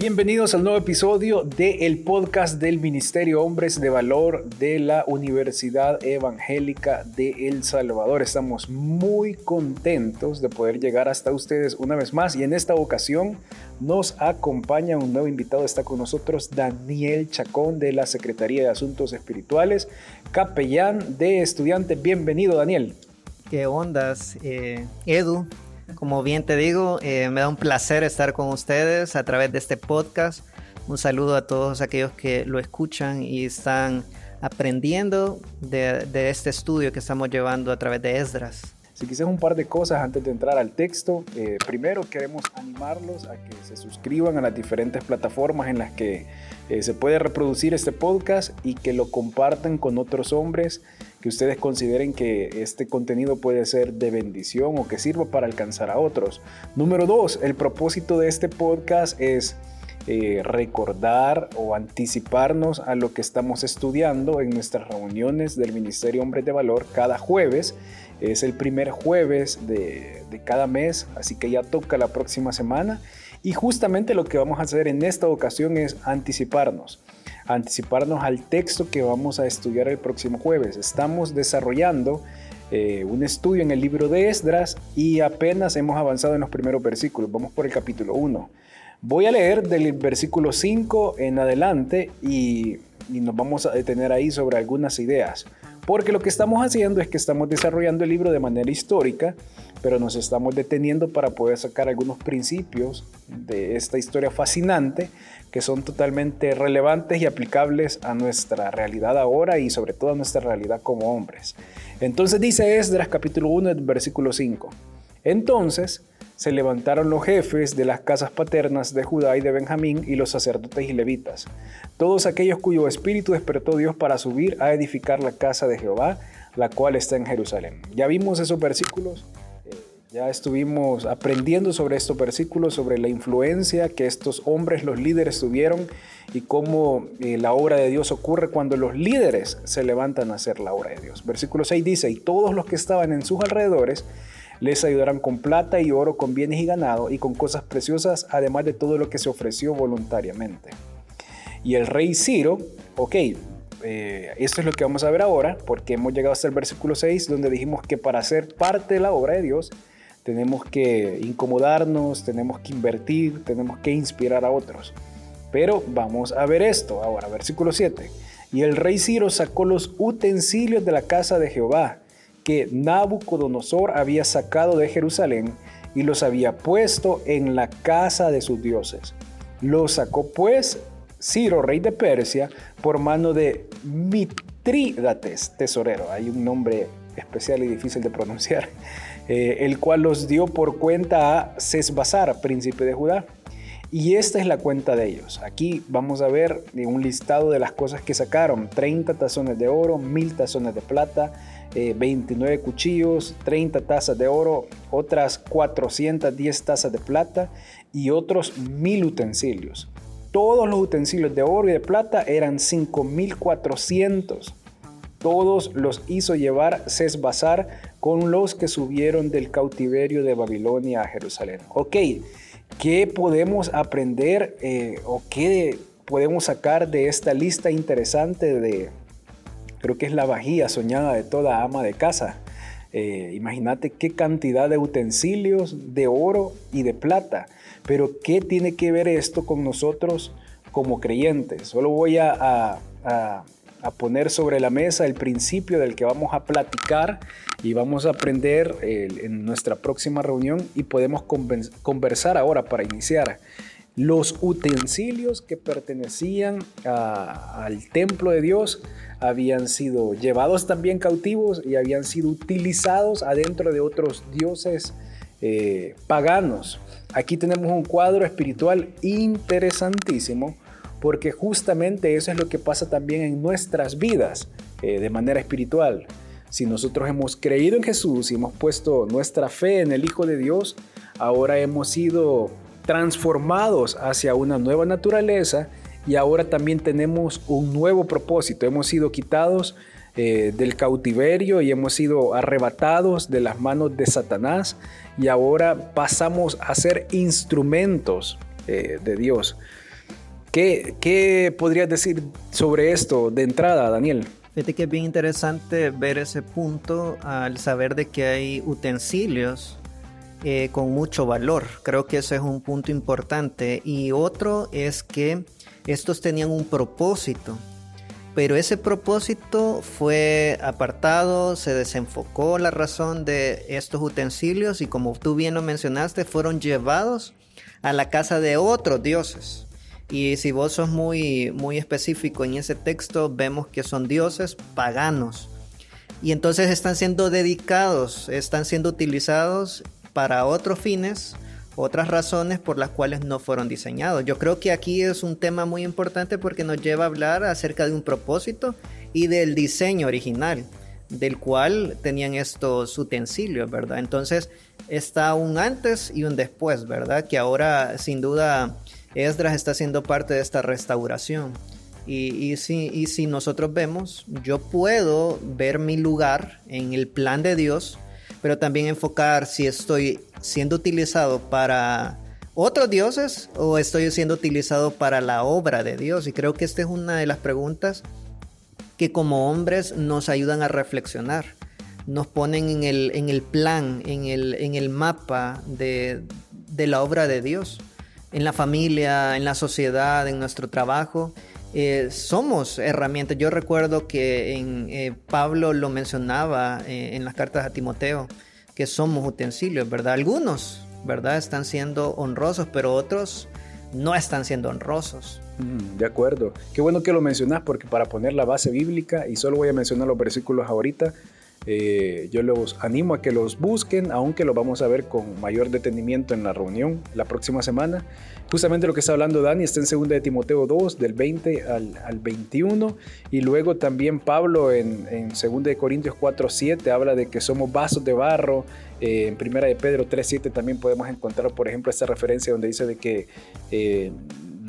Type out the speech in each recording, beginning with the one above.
Bienvenidos al nuevo episodio del podcast del Ministerio Hombres de Valor de la Universidad Evangélica de El Salvador. Estamos muy contentos de poder llegar hasta ustedes una vez más y en esta ocasión nos acompaña un nuevo invitado. Está con nosotros Daniel Chacón de la Secretaría de Asuntos Espirituales, capellán de estudiantes. Bienvenido Daniel. ¿Qué ondas, eh, Edu? Como bien te digo, eh, me da un placer estar con ustedes a través de este podcast. Un saludo a todos aquellos que lo escuchan y están aprendiendo de, este estudio que estamos llevando a través de Esdras. Si quizás un par de cosas antes de entrar al texto. Eh, primero queremos animarlos a que se suscriban a las diferentes plataformas en las que eh, se puede reproducir este podcast y que lo compartan con otros hombres que ustedes consideren que este contenido puede ser de bendición o que sirva para alcanzar a otros. Número dos, el propósito de este podcast es eh, recordar o anticiparnos a lo que estamos estudiando en nuestras reuniones del Ministerio Hombres de Valor cada jueves. Es el primer jueves de, de cada mes, así que ya toca la próxima semana. Y justamente lo que vamos a hacer en esta ocasión es anticiparnos anticiparnos al texto que vamos a estudiar el próximo jueves. Estamos desarrollando eh, un estudio en el libro de Esdras y apenas hemos avanzado en los primeros versículos. Vamos por el capítulo 1. Voy a leer del versículo 5 en adelante y, y nos vamos a detener ahí sobre algunas ideas. Porque lo que estamos haciendo es que estamos desarrollando el libro de manera histórica, pero nos estamos deteniendo para poder sacar algunos principios de esta historia fascinante que son totalmente relevantes y aplicables a nuestra realidad ahora y sobre todo a nuestra realidad como hombres. Entonces dice Esdras capítulo 1, versículo 5. Entonces se levantaron los jefes de las casas paternas de Judá y de Benjamín y los sacerdotes y levitas, todos aquellos cuyo espíritu despertó Dios para subir a edificar la casa de Jehová, la cual está en Jerusalén. Ya vimos esos versículos ya estuvimos aprendiendo sobre estos versículos, sobre la influencia que estos hombres, los líderes, tuvieron y cómo eh, la obra de Dios ocurre cuando los líderes se levantan a hacer la obra de Dios. Versículo 6 dice, y todos los que estaban en sus alrededores les ayudarán con plata y oro, con bienes y ganado y con cosas preciosas, además de todo lo que se ofreció voluntariamente. Y el rey Ciro, ok, eh, esto es lo que vamos a ver ahora, porque hemos llegado hasta el versículo 6, donde dijimos que para ser parte de la obra de Dios, tenemos que incomodarnos, tenemos que invertir, tenemos que inspirar a otros. Pero vamos a ver esto ahora, versículo 7. Y el rey Ciro sacó los utensilios de la casa de Jehová que Nabucodonosor había sacado de Jerusalén y los había puesto en la casa de sus dioses. Los sacó pues Ciro, rey de Persia, por mano de Mitrídates, tesorero. Hay un nombre especial y difícil de pronunciar. Eh, el cual los dio por cuenta a Sesbazar, príncipe de Judá. Y esta es la cuenta de ellos. Aquí vamos a ver un listado de las cosas que sacaron. 30 tazones de oro, 1000 tazones de plata, 29 eh, cuchillos, 30 tazas de oro, otras 410 tazas de plata y otros 1000 utensilios. Todos los utensilios de oro y de plata eran 5400 todos los hizo llevar Sesbazar con los que subieron del cautiverio de Babilonia a Jerusalén. Ok, ¿qué podemos aprender eh, o qué podemos sacar de esta lista interesante de, creo que es la vajilla soñada de toda ama de casa? Eh, imagínate qué cantidad de utensilios de oro y de plata. Pero ¿qué tiene que ver esto con nosotros como creyentes? Solo voy a a poner sobre la mesa el principio del que vamos a platicar y vamos a aprender en nuestra próxima reunión y podemos conversar ahora para iniciar. Los utensilios que pertenecían al templo de Dios habían sido llevados también cautivos y habían sido utilizados adentro de otros dioses eh, paganos. Aquí tenemos un cuadro espiritual interesantísimo porque justamente eso es lo que pasa también en nuestras vidas eh, de manera espiritual. Si nosotros hemos creído en Jesús y hemos puesto nuestra fe en el Hijo de Dios, ahora hemos sido transformados hacia una nueva naturaleza y ahora también tenemos un nuevo propósito. Hemos sido quitados eh, del cautiverio y hemos sido arrebatados de las manos de Satanás y ahora pasamos a ser instrumentos eh, de Dios. ¿Qué, ¿Qué podrías decir sobre esto de entrada, Daniel? Fíjate que es bien interesante ver ese punto al saber de que hay utensilios eh, con mucho valor. Creo que ese es un punto importante. Y otro es que estos tenían un propósito, pero ese propósito fue apartado, se desenfocó la razón de estos utensilios y como tú bien lo mencionaste, fueron llevados a la casa de otros dioses. Y si vos sos muy, muy específico en ese texto, vemos que son dioses paganos. Y entonces están siendo dedicados, están siendo utilizados para otros fines, otras razones por las cuales no fueron diseñados. Yo creo que aquí es un tema muy importante porque nos lleva a hablar acerca de un propósito y del diseño original del cual tenían estos utensilios, ¿verdad? Entonces está un antes y un después, ¿verdad? Que ahora sin duda Esdras está siendo parte de esta restauración. Y, si, y si nosotros vemos, yo puedo ver mi lugar en el plan de Dios, pero también enfocar si estoy siendo utilizado para otros dioses o estoy siendo utilizado para la obra de Dios. Y creo que esta es una de las preguntas que como hombres nos ayudan a reflexionar. Nos ponen en el, en el plan, en el, en el mapa de, de la obra de Dios en la familia, en la sociedad, en nuestro trabajo. Eh, somos herramientas. Yo recuerdo que eh, Pablo lo mencionaba eh, en las cartas a Timoteo, que somos utensilios, ¿verdad? Algunos, ¿verdad? Están siendo honrosos, pero otros no están siendo honrosos. Mm, de acuerdo. Qué bueno que lo mencionas porque para poner la base bíblica, y solo voy a mencionar los versículos ahorita, yo los animo a que los busquen, aunque lo vamos a ver con mayor detenimiento en la reunión la próxima semana. Justamente lo que está hablando Dani está en 2 de Timoteo 2, del 20 al, al 21, y luego también Pablo en, en 2 de Corintios 4, 7 habla de que somos vasos de barro, eh, en 1 de Pedro 3, 7 también podemos encontrar, por ejemplo, esta referencia donde dice de que... Eh,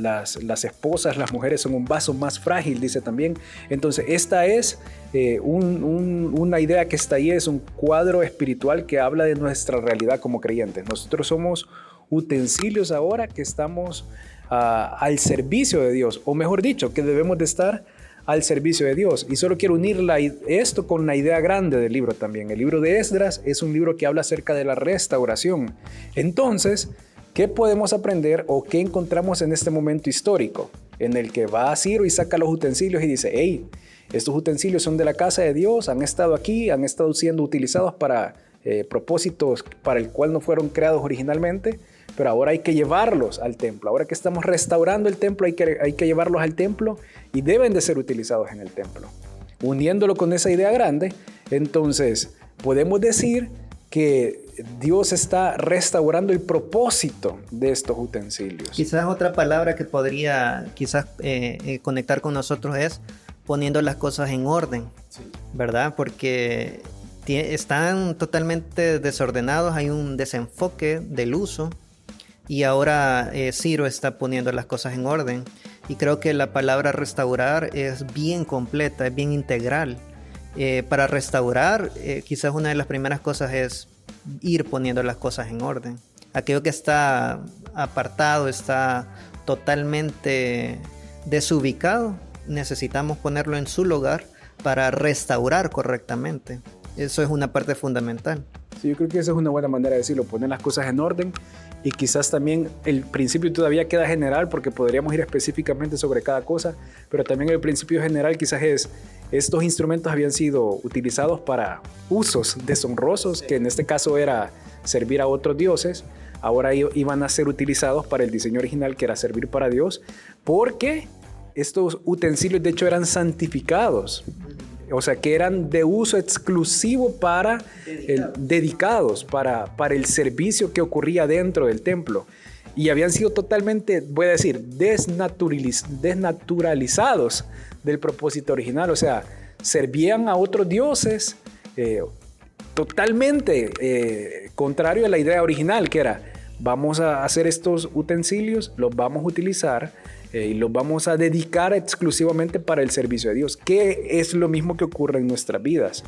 las, esposas, las mujeres son un vaso más frágil, dice también. Entonces, esta es eh, una idea que está ahí, es un cuadro espiritual que habla de nuestra realidad como creyentes. Nosotros somos utensilios ahora que estamos ah, al servicio de Dios, o mejor dicho, que debemos de estar al servicio de Dios. Y solo quiero unir esto con la idea grande del libro también. El libro de Esdras es un libro que habla acerca de la restauración. Entonces, ¿qué podemos aprender o qué encontramos en este momento histórico? En el que va a Ciro y saca los utensilios y dice, hey, estos utensilios son de la casa de Dios, han estado aquí, han estado siendo utilizados para eh, propósitos para el cual no fueron creados originalmente pero ahora hay que llevarlos al templo. Ahora que estamos restaurando el templo, hay que, hay que llevarlos al templo y deben de ser utilizados en el templo. Uniéndolo con esa idea grande, entonces podemos decir que Dios está restaurando el propósito de estos utensilios. Quizás otra palabra que podría quizás eh, eh, conectar con nosotros es poniendo las cosas en orden, ¿verdad? Porque están totalmente desordenados, hay un desenfoque del uso y ahora eh, Ciro está poniendo las cosas en orden. Y creo que la palabra restaurar es bien completa, es bien integral. Eh, para restaurar, eh, quizás una de las primeras cosas es ir poniendo las cosas en orden. Aquello que está apartado, está totalmente desubicado, necesitamos ponerlo en su lugar para restaurar correctamente. Eso es una parte fundamental. Yo creo que esa es una buena manera de decirlo, poner las cosas en orden y quizás también el principio todavía queda general porque podríamos ir específicamente sobre cada cosa, pero también el principio general quizás es, estos instrumentos habían sido utilizados para usos deshonrosos, que en este caso era servir a otros dioses, ahora iban a ser utilizados para el diseño original que era servir para Dios, porque estos utensilios de hecho eran santificados o sea, que eran de uso exclusivo para el, dedicados para, para el servicio que ocurría dentro del templo. Y habían sido totalmente, voy a decir, desnaturalizados del propósito original. O sea, servían a otros dioses eh, totalmente eh, contrario a la idea original, que era, vamos a hacer estos utensilios, los vamos a utilizar eh, y los vamos a dedicar exclusivamente para el servicio de Dios, que es lo mismo que ocurre en nuestras vidas.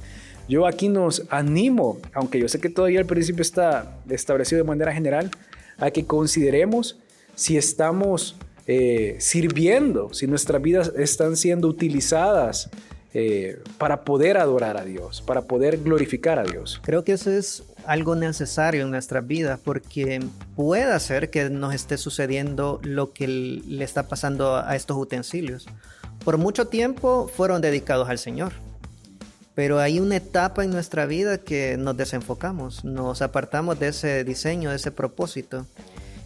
Yo aquí nos animo, aunque yo sé que todavía el principio está establecido de manera general, a que consideremos si estamos eh, sirviendo, si nuestras vidas están siendo utilizadas eh, para poder adorar a Dios, para poder glorificar a Dios. Creo que eso es algo necesario en nuestras vidas porque puede ser que nos esté sucediendo lo que le está pasando a estos utensilios. Por mucho tiempo fueron dedicados al Señor, pero hay una etapa en nuestra vida que nos desenfocamos, nos apartamos de ese diseño, de ese propósito.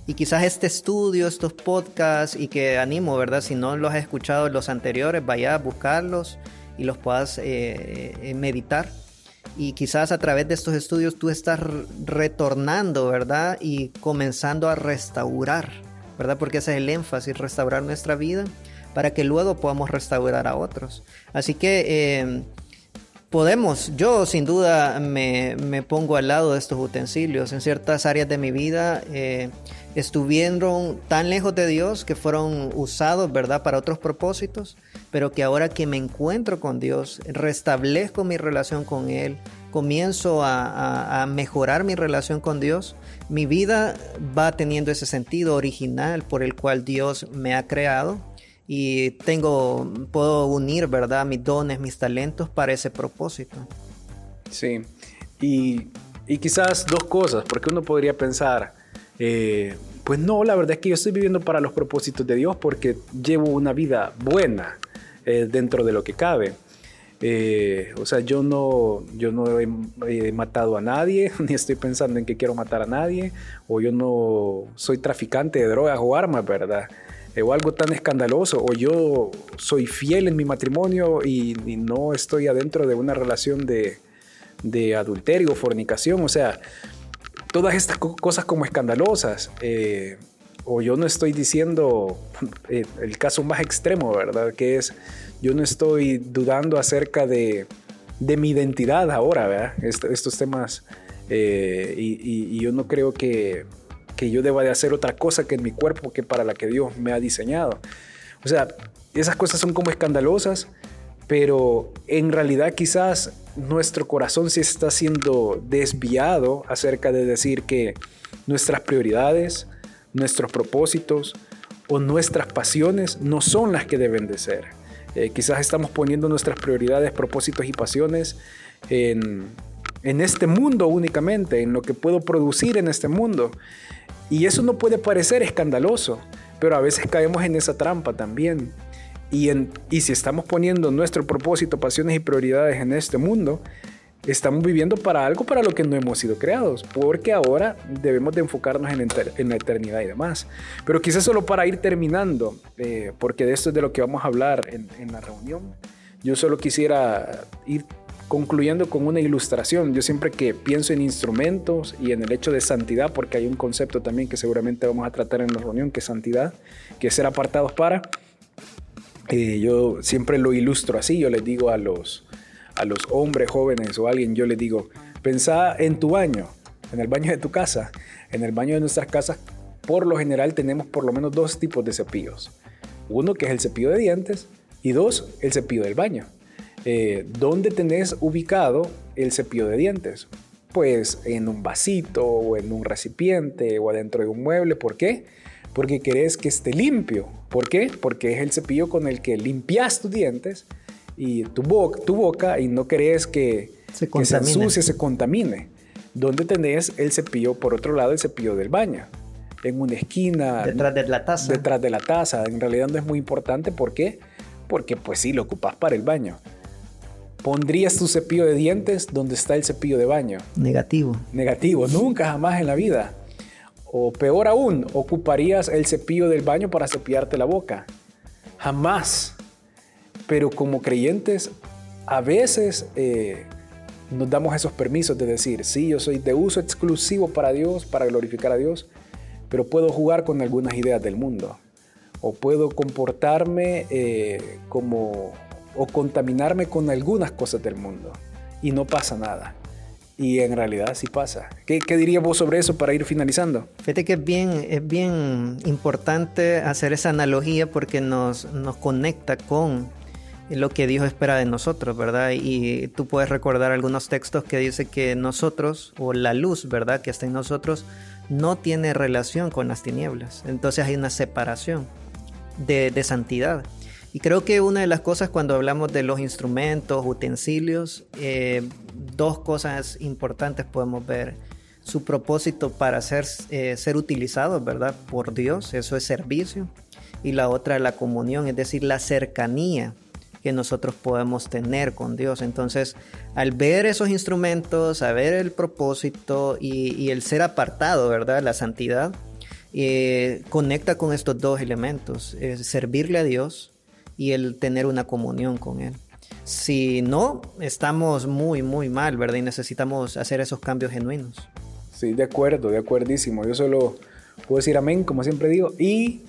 Y quizás este estudio, estos podcasts, y que animo, ¿verdad? Si no los has escuchado los anteriores, vaya a buscarlos y los puedas eh, eh, meditar. Y quizás a través de estos estudios tú estás retornando, ¿verdad? Y comenzando a restaurar, ¿verdad? Porque ese es el énfasis, restaurar nuestra vida para que luego podamos restaurar a otros. Así que eh, podemos, yo sin duda me, me, pongo al lado de estos utensilios. En ciertas áreas de mi vida estuvieron tan lejos de Dios que fueron usados, ¿verdad?, para otros propósitos, pero que ahora que me encuentro con Dios, restablezco mi relación con Él, comienzo a, mejorar mi relación con Dios, mi vida va teniendo ese sentido original por el cual Dios me ha creado y tengo, puedo unir, ¿verdad?, mis dones, mis talentos para ese propósito. Sí, y, y quizás dos cosas, porque uno podría pensar, eh, pues no, la verdad es que yo estoy viviendo para los propósitos de Dios porque llevo una vida buena eh, dentro de lo que cabe. Eh, o sea, yo no, yo no he, matado a nadie, ni estoy pensando en que quiero matar a nadie, o yo no soy traficante de drogas o armas, ¿verdad? o algo tan escandaloso, o yo soy fiel en mi matrimonio y, no estoy adentro de una relación de, de adulterio o fornicación. O sea, todas estas cosas como escandalosas. Eh, o yo no estoy diciendo eh, el caso más extremo, ¿verdad? Que es, yo no estoy dudando acerca de, de mi identidad ahora, ¿verdad? estos temas. Eh, y, yo no creo que, que yo deba de hacer otra cosa que en mi cuerpo que para la que Dios me ha diseñado. O sea, esas cosas son como escandalosas, pero en realidad quizás nuestro corazón se está siendo desviado acerca de decir que nuestras prioridades, nuestros propósitos o nuestras pasiones no son las que deben de ser. Eh, quizás estamos poniendo nuestras prioridades, propósitos y pasiones en, en este mundo únicamente, en lo que puedo producir en este mundo. Y eso no puede parecer escandaloso, pero a veces caemos en esa trampa también. Y, si estamos poniendo nuestro propósito, pasiones y prioridades en este mundo, estamos viviendo para algo para lo que no hemos sido creados, porque ahora debemos de enfocarnos en, la eternidad y demás. Pero quizás solo para ir terminando, eh, porque de esto es de lo que vamos a hablar en, en la reunión, yo solo quisiera ir concluyendo con una ilustración. Yo siempre que pienso en instrumentos y en el hecho de santidad, porque hay un concepto también que seguramente vamos a tratar en la reunión, que es santidad, que es ser apartados para eh, yo siempre lo ilustro así, yo les digo a los, a los hombres jóvenes o a alguien, yo les digo, pensá en tu baño, en el baño de tu casa. En el baño de nuestras casas, por lo general tenemos por lo menos dos tipos de cepillos. Uno que es el cepillo de dientes y dos, el cepillo del baño. Eh, ¿Dónde tenés ubicado el cepillo de dientes? Pues en un vasito o en un recipiente o adentro de un mueble. ¿Por qué? Porque querés que esté limpio. ¿Por qué? Porque es el cepillo con el que limpias tus dientes y tu, boca, tu boca y no querés que se, que se ensucie, se contamine. ¿Dónde tenés el cepillo, por otro lado, el cepillo del baño? En una esquina. Detrás de la taza. Detrás de la taza. En realidad no es muy importante. ¿Por qué? Porque pues sí, lo ocupas para el baño. ¿Pondrías tu cepillo de dientes donde está el cepillo de baño? Negativo. Negativo. Nunca jamás en la vida. O peor aún, ocuparías el cepillo del baño para cepillarte la boca. Jamás. Pero como creyentes, a veces eh, nos damos esos permisos de decir, sí, yo soy de uso exclusivo para Dios, para glorificar a Dios, pero puedo jugar con algunas ideas del mundo. O puedo comportarme eh, como, o contaminarme con algunas cosas del mundo. Y no pasa nada. Y en realidad sí pasa. ¿Qué, qué dirías vos sobre eso para ir finalizando? Fíjate que es bien, es bien importante hacer esa analogía porque nos, nos conecta con lo que Dios espera de nosotros, ¿verdad? Y tú puedes recordar algunos textos que dice que nosotros, o la luz, ¿verdad? Que está en nosotros, no tiene relación con las tinieblas. Entonces hay una separación. de, de santidad. Y creo que una de las cosas cuando hablamos de los instrumentos, utensilios, eh, dos cosas importantes podemos ver. Su propósito para ser, eh, ser utilizados, ¿verdad? Por Dios, eso es servicio. Y la otra, la comunión, es decir, la cercanía que nosotros podemos tener con Dios. Entonces, al ver esos instrumentos, a ver el propósito y, el ser apartado, ¿verdad? La santidad, eh, conecta con estos dos elementos, servirle a Dios y el tener una comunión con Él. Si no, estamos muy, muy mal, ¿verdad? Y necesitamos hacer esos cambios genuinos. Sí, de acuerdo, de acuerdísimo. Yo solo puedo decir amén, como siempre digo, y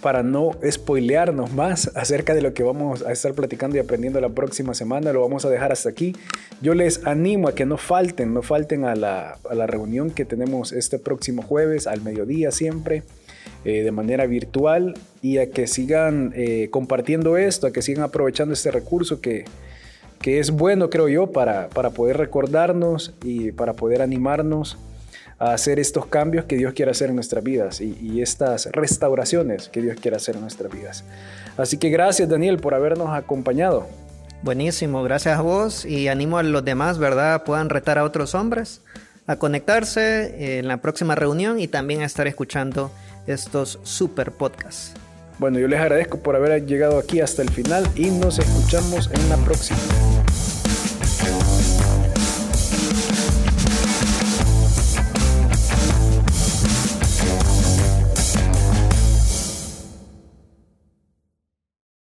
para no spoilearnos más acerca de lo que vamos a estar platicando y aprendiendo la próxima semana, lo vamos a dejar hasta aquí. Yo les animo a que no falten, no falten a la, a la reunión que tenemos este próximo jueves al mediodía siempre. Eh, de manera virtual y a que sigan eh, compartiendo esto, a que sigan aprovechando este recurso que, que es bueno, creo yo, para, para poder recordarnos y para poder animarnos a hacer estos cambios que Dios quiere hacer en nuestras vidas y, y, estas restauraciones que Dios quiere hacer en nuestras vidas. Así que gracias Daniel por habernos acompañado. Buenísimo, gracias a vos y animo a los demás, ¿verdad? Puedan retar a otros hombres a conectarse en la próxima reunión y también a estar escuchando estos super podcasts. Bueno, yo les agradezco por haber llegado aquí hasta el final y nos escuchamos en la próxima.